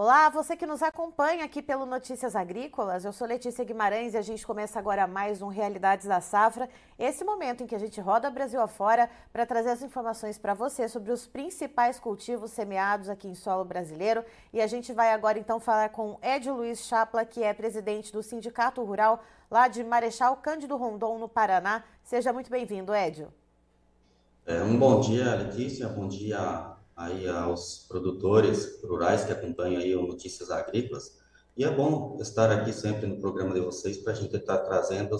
Olá, você que nos acompanha aqui pelo Notícias Agrícolas. Eu sou Letícia Guimarães e a gente começa agora mais um Realidades da Safra. Esse momento em que a gente roda Brasil afora para trazer as informações para você sobre os principais cultivos semeados aqui em solo brasileiro. E a gente vai agora então falar com Ed Luiz Chapla, que é presidente do Sindicato Rural lá de Marechal Cândido Rondon, no Paraná. Seja muito bem-vindo, Edio. É, um bom dia, Letícia. Bom dia aí aos produtores rurais que acompanham aí o Notícias Agrícolas. E é bom estar aqui sempre no programa de vocês para a gente estar trazendo,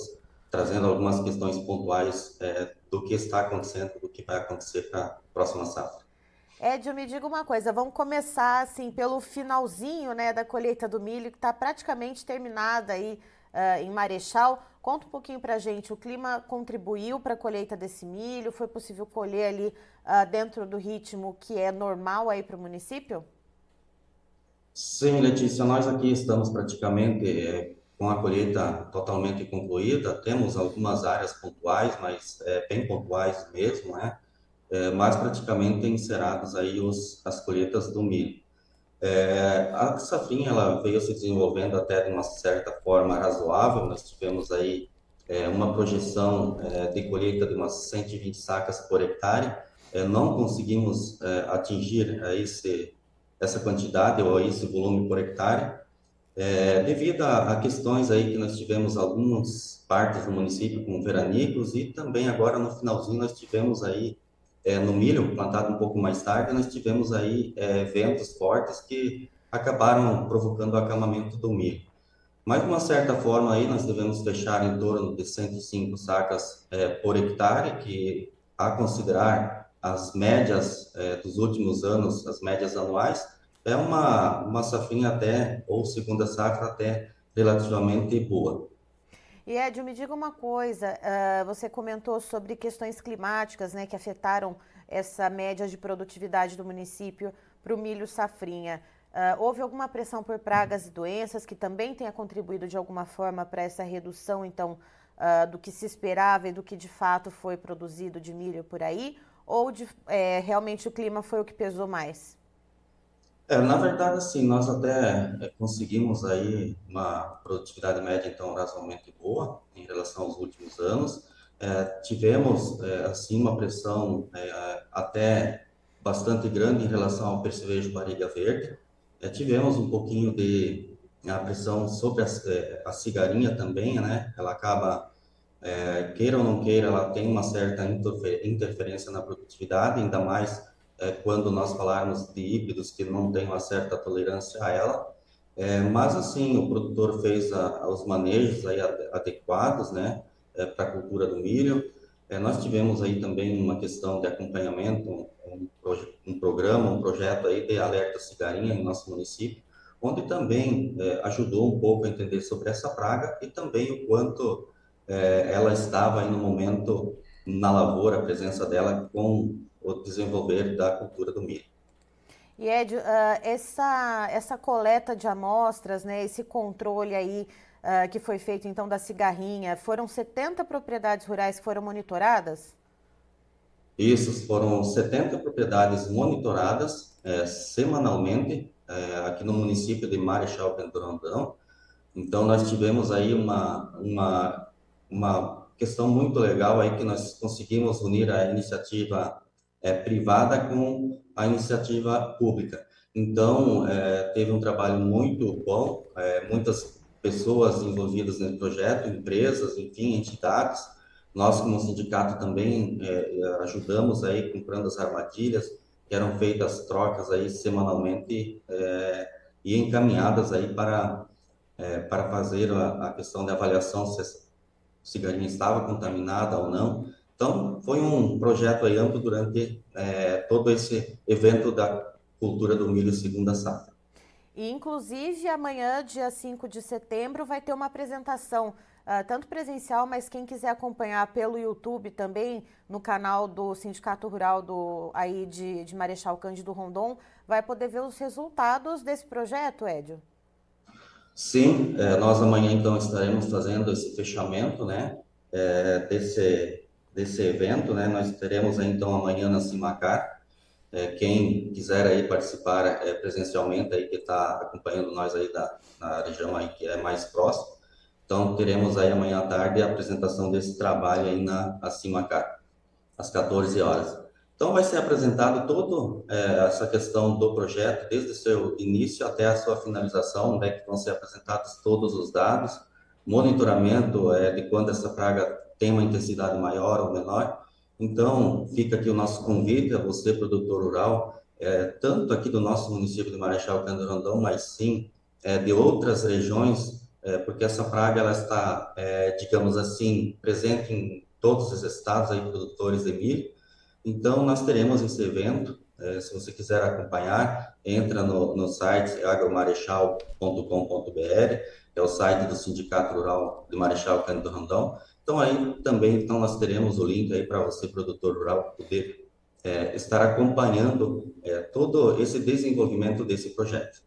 trazendo algumas questões pontuais é, do que está acontecendo, do que vai acontecer para a próxima safra. Ed, me diga uma coisa, vamos começar assim pelo finalzinho né, da colheita do milho, que está praticamente terminada aí uh, em Marechal. Conta um pouquinho para a gente, o clima contribuiu para a colheita desse milho? Foi possível colher ali uh, dentro do ritmo que é normal aí para o município? Sim, Letícia, nós aqui estamos praticamente é, com a colheita totalmente concluída. Temos algumas áreas pontuais, mas é, bem pontuais mesmo, né? É, mas praticamente encerradas aí os, as colheitas do milho. É, a safrinha ela veio se desenvolvendo até de uma certa forma razoável. Nós tivemos aí é, uma projeção é, de colheita de umas 120 sacas por hectare. É, não conseguimos é, atingir é, esse, essa quantidade ou esse volume por hectare, devido a, a, questões aí que nós tivemos algumas partes do município com veranicos e também agora no finalzinho nós tivemos aí é, no milho, plantado um pouco mais tarde, nós tivemos aí é, ventos fortes que acabaram provocando o acalmamento do milho. Mas, de uma certa forma, aí nós devemos fechar em torno de 105 sacas é, por hectare, que, a considerar as médias é, dos últimos anos, as médias anuais, é uma, uma safrinha até, ou segunda safra até relativamente boa. E Ed, me diga uma coisa, uh, você comentou sobre questões climáticas, né, que afetaram essa média de produtividade do município para o milho safrinha. Uh, houve alguma pressão por pragas e doenças que também tenha contribuído de alguma forma para essa redução, então, uh, do que se esperava e do que de fato foi produzido de milho por aí? Ou de, é, realmente o clima foi o que pesou mais? É, na verdade, assim, nós até é, conseguimos aí uma produtividade média, então, razoavelmente boa em relação aos últimos anos. É, tivemos, é, assim, uma pressão é, até bastante grande em relação ao percevejo barriga verde. É, tivemos um pouquinho de a pressão sobre a, a cigarinha também, né? Ela acaba, queira ou não queira, ela tem uma certa interferência na produtividade, ainda mais é, quando nós falarmos de híbridos que não têm uma certa tolerância a ela, é, mas assim, o produtor fez a, os manejos aí adequados, né, é, para a cultura do milho. É, nós tivemos aí também uma questão de acompanhamento, um, um, programa, um projeto aí de alerta cigarinha em nosso município, onde também é, ajudou um pouco a entender sobre essa praga e também o quanto é, ela estava aí no momento na lavoura, a presença dela com o desenvolver da cultura do milho. E Ed, uh, essa, essa coleta de amostras, né, esse controle aí uh, que foi feito então da cigarrinha, foram 70 propriedades rurais que foram monitoradas? Isso, foram 70 propriedades monitoradas é, semanalmente é, aqui no município de Marechal Pentorandão. Então, nós tivemos aí uma, uma, uma questão muito legal aí que nós conseguimos unir a iniciativa é, privada com a iniciativa pública. Então, é, teve um trabalho muito bom, é, muitas pessoas envolvidas nesse projeto, empresas, enfim, entidades. Nós, como sindicato, também é, ajudamos aí comprando as armadilhas, que eram feitas trocas aí semanalmente é, e encaminhadas aí para, é, para fazer a, a questão da avaliação se a cigarinha estava contaminada ou não, então, foi um projeto aí amplo durante é, todo esse evento da cultura do milho segunda safra. E, inclusive, amanhã, dia 5 de setembro, vai ter uma apresentação, uh, tanto presencial, mas quem quiser acompanhar pelo YouTube também, no canal do Sindicato Rural do, aí de, de Marechal Cândido Rondon, vai poder ver os resultados desse projeto, Édio? Sim, é, nós amanhã, então, estaremos fazendo esse fechamento, né, é, desse desse evento, né? Nós teremos então amanhã na Simacar É, quem quiser aí participar é, presencialmente aí que está acompanhando nós aí da na região aí que é mais próximo, então teremos aí amanhã à tarde a apresentação desse trabalho aí na Acimacar, às 14 horas. Então vai ser apresentado toda é, essa questão do projeto desde o seu início até a sua finalização, né, que vão ser apresentados todos os dados, monitoramento é, de quando essa praga tem uma intensidade maior ou menor então, fica aqui o nosso convite a você, produtor rural, é, tanto aqui do nosso município de Marechal Cândido Rondon, mas sim é, de outras regiões, é, porque essa praga ela está, é, digamos assim, presente em todos os estados aí produtores de milho. Então, nós teremos esse evento. É, se você quiser acompanhar, entra no, no site agromarechal.com.br, é o site do Sindicato Rural de Marechal Cândido Rondon. Então aí também então nós teremos o link aí para você produtor rural poder é, estar acompanhando é, todo esse desenvolvimento desse projeto.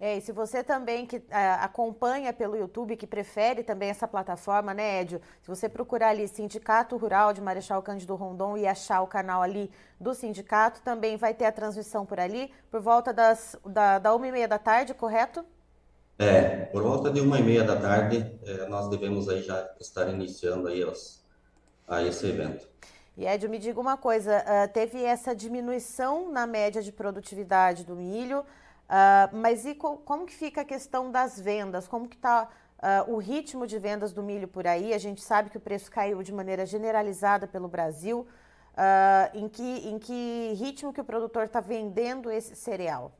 É, e se você também que é, acompanha pelo YouTube, que prefere também essa plataforma, né, Edio? Se você procurar ali Sindicato Rural de Marechal Cândido Rondon e achar o canal ali do sindicato, também vai ter a transmissão por ali, por volta das, da, da uma e meia da tarde, correto? É, por volta de uma e meia da tarde, é, nós devemos aí já estar iniciando aí os, a esse evento. E Ed, me diga uma coisa, uh, teve essa diminuição na média de produtividade do milho, uh, mas e co como que fica a questão das vendas? Como que está uh, o ritmo de vendas do milho por aí? A gente sabe que o preço caiu de maneira generalizada pelo Brasil. em, que, em que ritmo que o produtor está vendendo esse cereal?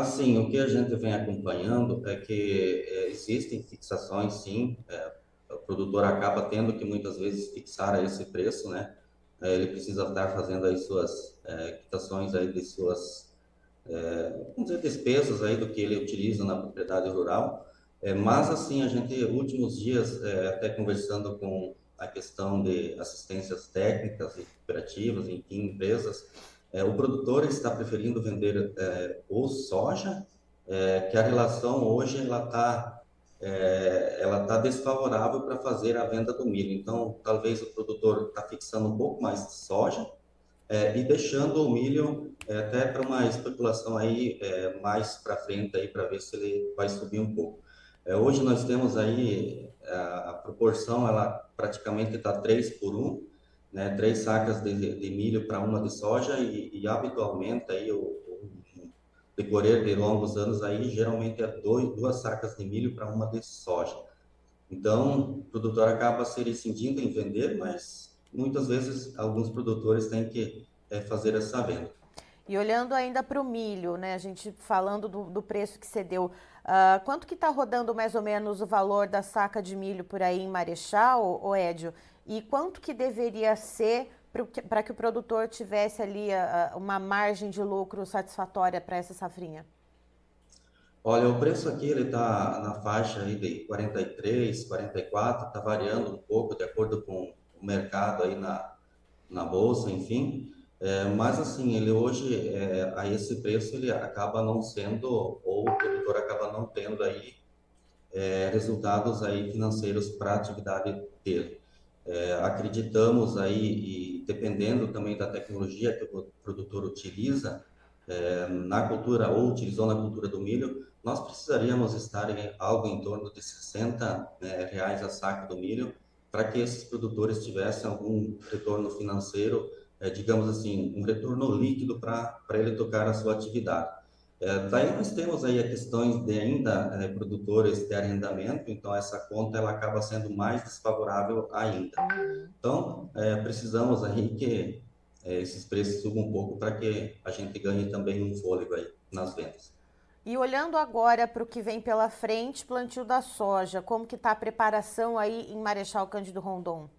Assim, o que a gente vem acompanhando é que é, existem fixações, sim. É, o produtor acaba tendo que muitas vezes fixar esse preço, né? É, ele precisa estar fazendo as suas quitações aí de suas, vamos dizer, despesas aí do que ele utiliza na propriedade rural. Mas assim, a gente, últimos dias, até conversando com a questão de assistências técnicas e cooperativas, enfim, empresas, é, o produtor está preferindo vender é, ou soja, é, que a relação hoje ela está é, ela tá desfavorável para fazer a venda do milho. Então, talvez o produtor está fixando um pouco mais de soja é, e deixando o milho é, até para uma especulação aí mais para frente aí para ver se ele vai subir um pouco. hoje nós temos aí a, a proporção ela praticamente está 3 por 1 né, três sacas de, de milho para uma de soja e, e habitualmente aí o, decorrer de longos anos aí geralmente é dois, duas sacas de milho para uma de soja. Então, o produtor acaba se rescindindo em vender, mas muitas vezes alguns produtores têm que é, fazer essa venda. E olhando ainda para o milho, né, a gente falando do, do preço que cedeu, uh, quanto que está rodando mais ou menos o valor da saca de milho por aí em Marechal, o Édio? E quanto que deveria ser para que o produtor tivesse ali uma margem de lucro satisfatória para essa safrinha? Olha, o preço aqui ele está na faixa aí de 43, 44, está variando um pouco de acordo com o mercado aí na, na bolsa, enfim. É, mas assim, ele hoje é, a esse preço ele acaba não sendo ou o produtor acaba não tendo aí é, resultados aí financeiros para a atividade dele. É, acreditamos aí, e dependendo também da tecnologia que o produtor utiliza, é, na cultura ou utilizou na cultura do milho, nós precisaríamos estar em algo em torno de 60 né, reais a saca do milho para que esses produtores tivessem algum retorno financeiro, é, digamos assim, um retorno líquido para ele tocar a sua atividade. É, daí nós temos aí a questões de ainda é, produtores de arrendamento, então essa conta ela acaba sendo mais desfavorável ainda. Então é, precisamos aí que é, esses preços subam um pouco para que a gente ganhe também um fôlego aí nas vendas. E olhando agora para o que vem pela frente, plantio da soja, como que está a preparação aí em Marechal Cândido Rondon?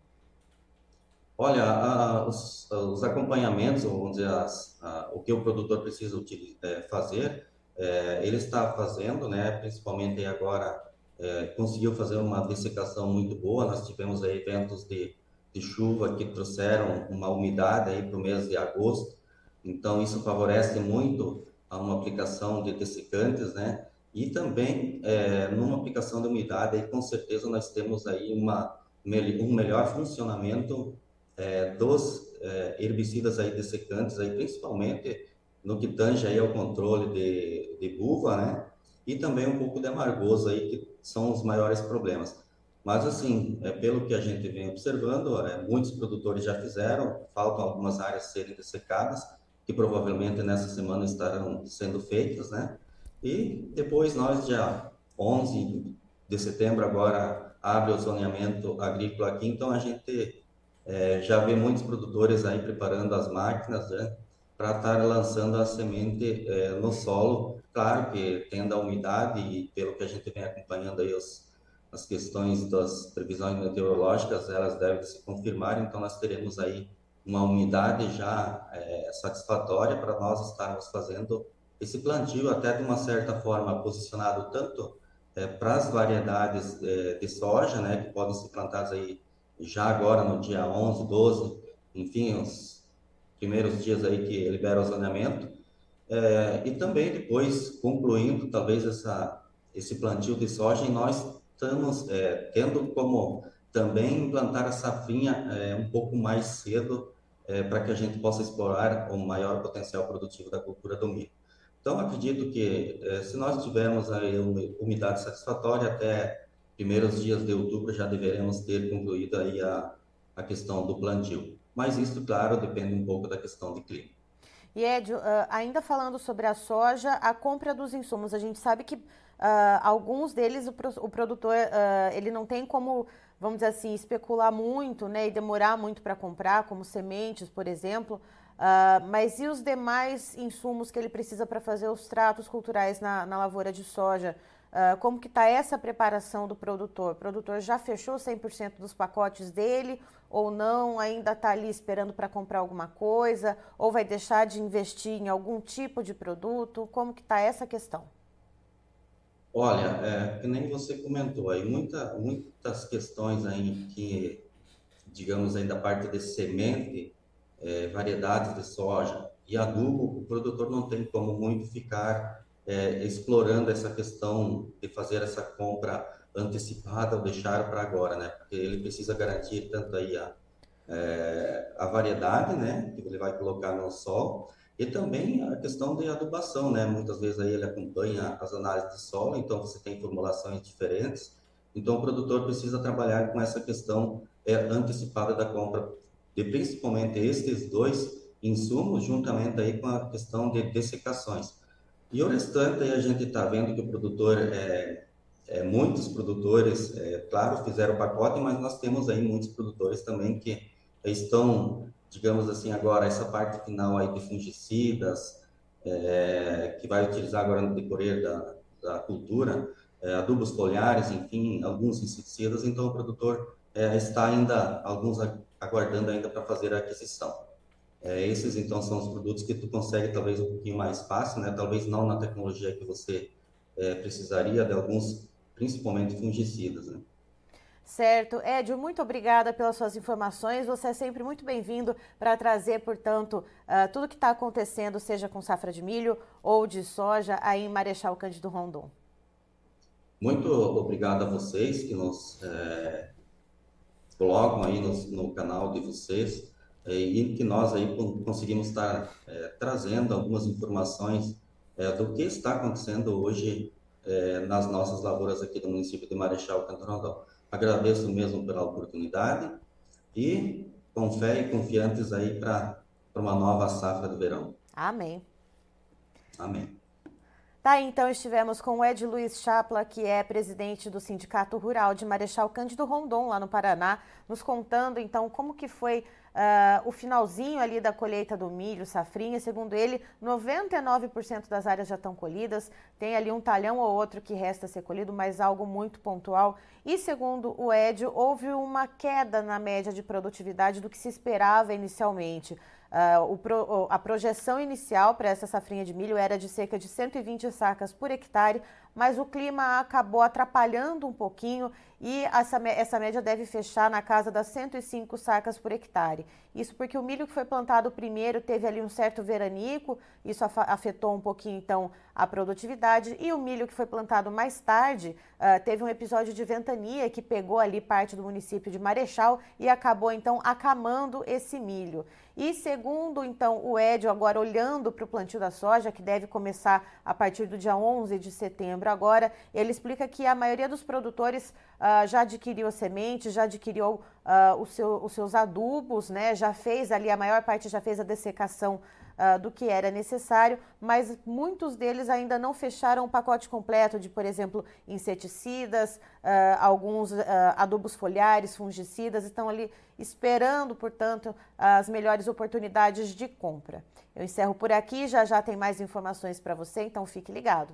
Olha, a, os, os, acompanhamentos, vamos dizer, as, a, o que o produtor precisa é, fazer, é, ele está fazendo, né, principalmente agora, é, conseguiu fazer uma dessecação muito boa, nós tivemos aí eventos de, de chuva que trouxeram uma umidade aí para o mês de agosto, então isso favorece muito a uma aplicação de dessecantes, né, e também é, numa aplicação de umidade, aí com certeza nós temos aí uma, um melhor funcionamento é, dos é, herbicidas aí dessecantes, aí, principalmente no que tange aí ao controle de, de buva, né? E também um pouco de amargoso aí, que são os maiores problemas. Mas, assim, é, pelo que a gente vem observando, é, muitos produtores já fizeram, faltam algumas áreas serem dessecadas, que provavelmente nessa semana estarão sendo feitas, né? E depois nós, dia 11 de setembro, agora abre o zoneamento agrícola aqui, então a gente é, já vê muitos produtores aí preparando as máquinas né, para estar lançando a semente é, no solo. Claro que tendo a umidade e pelo que a gente vem acompanhando aí os, as questões das previsões meteorológicas, elas devem se confirmar, então nós teremos aí uma umidade já é, satisfatória para nós estarmos fazendo esse plantio até de uma certa forma posicionado tanto é, para as variedades é, de soja, né, que podem ser plantadas aí já agora no dia 11, 12, enfim, os primeiros dias aí que libera o zoneamento, é, e também depois concluindo talvez essa, esse plantio de soja, nós estamos é, tendo como também implantar a safrinha é, um pouco mais cedo para que a gente possa explorar o maior potencial produtivo da cultura do milho. Então, acredito que se nós tivermos aí umidade satisfatória até primeiros dias de outubro, já deveremos ter concluído aí a, a questão do plantio. Mas isso, claro, depende um pouco da questão de clima. E Ed, uh, ainda falando sobre a soja, a compra dos insumos, a gente sabe que uh, alguns deles o, pro, o produtor uh, ele não tem como, vamos dizer assim, especular muito, né, e demorar muito para comprar, como sementes, por exemplo. Mas e os demais insumos que ele precisa para fazer os tratos culturais na, na lavoura de soja? Uh, como que está essa preparação do produtor? O produtor já fechou 100% dos pacotes dele ou não? Ainda está ali esperando para comprar alguma coisa? Ou vai deixar de investir em algum tipo de produto? Como que está essa questão? Olha, é, que nem você comentou aí, muita, muitas questões aí que, digamos aí da parte de semente, é, variedades de soja e adubo, o produtor não tem como muito ficar é, explorando essa questão de fazer essa compra antecipada ou deixar para agora, né? Porque ele precisa garantir tanto aí a, é, a variedade, né, que ele vai colocar no sol, e também a questão de adubação, né? Muitas vezes aí ele acompanha as análises de solo, então você tem formulações diferentes. Então o produtor precisa trabalhar com essa questão é, antecipada da compra de principalmente estes dois insumos, juntamente aí com a questão de dessecações. E o restante aí a gente está vendo que o produtor, é, é muitos produtores, é, claro, fizeram o pacote, mas nós temos aí muitos produtores também que estão, digamos assim, agora essa parte final aí de fungicidas, é, que vai utilizar agora no decorrer da, da cultura, é, adubos foliares, enfim, alguns inseticidas, então o produtor é, está ainda, alguns aguardando ainda para fazer a aquisição. É, esses, então, são os produtos que tu consegue talvez um pouquinho mais fácil, né? Talvez não na tecnologia que você é, precisaria de alguns, principalmente fungicidas, né? Certo. Edio, muito obrigada pelas suas informações. Você é sempre muito bem-vindo para trazer, portanto, uh, tudo que está acontecendo, seja com safra de milho ou de soja, aí em Marechal Cândido Rondon. Muito obrigado a vocês que nos é, colocam aí no, no canal de vocês e que nós aí conseguimos estar é, trazendo algumas informações é, do que está acontecendo hoje é, nas nossas lavouras aqui do município de Marechal Cantorondão. Agradeço mesmo pela oportunidade e com fé e confiantes aí para uma nova safra do verão. Amém. Amém. Tá, então estivemos com o Ed Luiz Chapla, que é presidente do Sindicato Rural de Marechal Cândido Rondon, lá no Paraná, nos contando então como que foi uh, o finalzinho ali da colheita do milho, safrinha. Segundo ele, 99% das áreas já estão colhidas, tem ali um talhão ou outro que resta ser colhido, mas algo muito pontual. E segundo o Ed, houve uma queda na média de produtividade do que se esperava inicialmente. Uh, pro, a projeção inicial para essa safrinha de milho era de cerca de 120 sacas por hectare, mas o clima acabou atrapalhando um pouquinho e essa, essa média deve fechar na casa das 105 sacas por hectare. Isso porque o milho que foi plantado primeiro teve ali um certo veranico, isso afetou um pouquinho então a produtividade, e o milho que foi plantado mais tarde uh, teve um episódio de ventania que pegou ali parte do município de Marechal e acabou então acamando esse milho. E segundo então o Edio, agora olhando para o plantio da soja, que deve começar a partir do dia 11 de setembro agora, ele explica que a maioria dos produtores uh, já adquiriu semente, já adquiriu uh, seu, os seus adubos, né? já fez ali, a maior parte já fez a dessecação uh, do que era necessário, mas muitos deles ainda não fecharam o pacote completo de, por exemplo, inseticidas, uh, alguns uh, adubos foliares, fungicidas, estão ali esperando, portanto, as melhores oportunidades de compra. Eu encerro por aqui, já já tem mais informações para você, então fique ligado.